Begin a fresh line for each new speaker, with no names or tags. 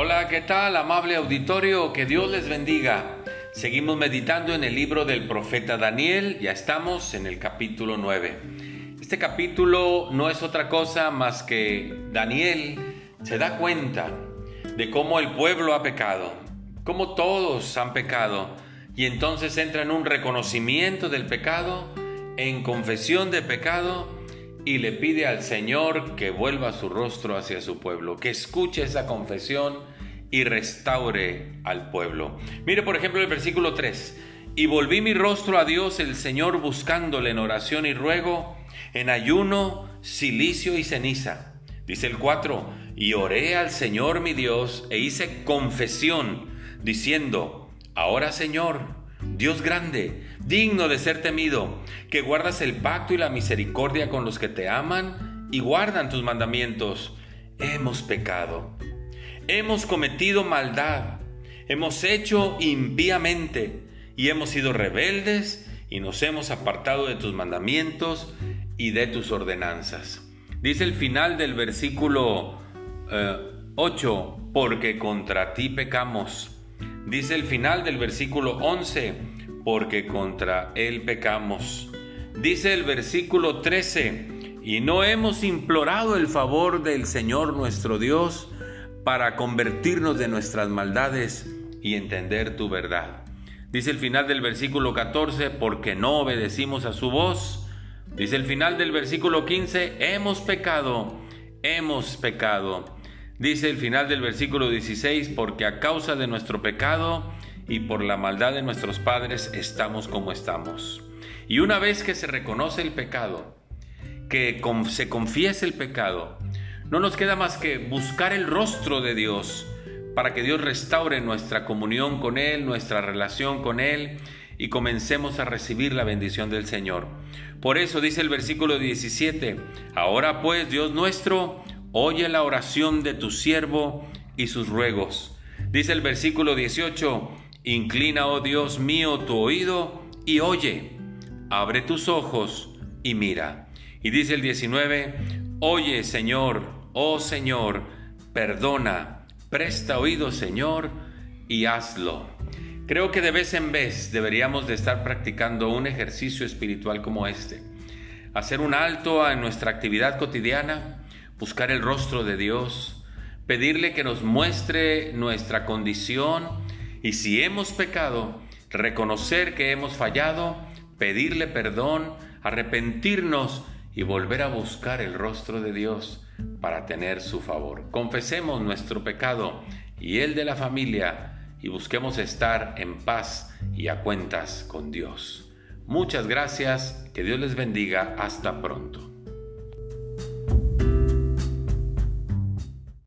Hola, ¿qué tal, amable auditorio? Que Dios les bendiga. Seguimos meditando en el libro del profeta Daniel, ya estamos en el capítulo 9. Este capítulo no es otra cosa más que Daniel se da cuenta de cómo el pueblo ha pecado, cómo todos han pecado, y entonces entra en un reconocimiento del pecado, en confesión de pecado, y le pide al Señor que vuelva su rostro hacia su pueblo, que escuche esa confesión y restaure al pueblo. Mire por ejemplo el versículo 3. Y volví mi rostro a Dios el Señor buscándole en oración y ruego, en ayuno, silicio y ceniza. Dice el 4. Y oré al Señor mi Dios e hice confesión, diciendo, ahora Señor, Dios grande, digno de ser temido, que guardas el pacto y la misericordia con los que te aman y guardan tus mandamientos. Hemos pecado, hemos cometido maldad, hemos hecho impíamente y hemos sido rebeldes y nos hemos apartado de tus mandamientos y de tus ordenanzas. Dice el final del versículo 8, eh, porque contra ti pecamos. Dice el final del versículo 11, porque contra él pecamos. Dice el versículo 13, y no hemos implorado el favor del Señor nuestro Dios para convertirnos de nuestras maldades y entender tu verdad. Dice el final del versículo 14, porque no obedecimos a su voz. Dice el final del versículo 15, hemos pecado, hemos pecado. Dice el final del versículo 16, porque a causa de nuestro pecado, y por la maldad de nuestros padres estamos como estamos. Y una vez que se reconoce el pecado, que se confiese el pecado, no nos queda más que buscar el rostro de Dios para que Dios restaure nuestra comunión con Él, nuestra relación con Él y comencemos a recibir la bendición del Señor. Por eso dice el versículo 17, ahora pues Dios nuestro, oye la oración de tu siervo y sus ruegos. Dice el versículo 18, Inclina, oh Dios mío, tu oído y oye. Abre tus ojos y mira. Y dice el 19, Oye, Señor, oh Señor, perdona, presta oído, Señor, y hazlo. Creo que de vez en vez deberíamos de estar practicando un ejercicio espiritual como este. Hacer un alto en nuestra actividad cotidiana, buscar el rostro de Dios, pedirle que nos muestre nuestra condición, y si hemos pecado, reconocer que hemos fallado, pedirle perdón, arrepentirnos y volver a buscar el rostro de Dios para tener su favor. Confesemos nuestro pecado y el de la familia y busquemos estar en paz y a cuentas con Dios. Muchas gracias, que Dios les bendiga, hasta pronto.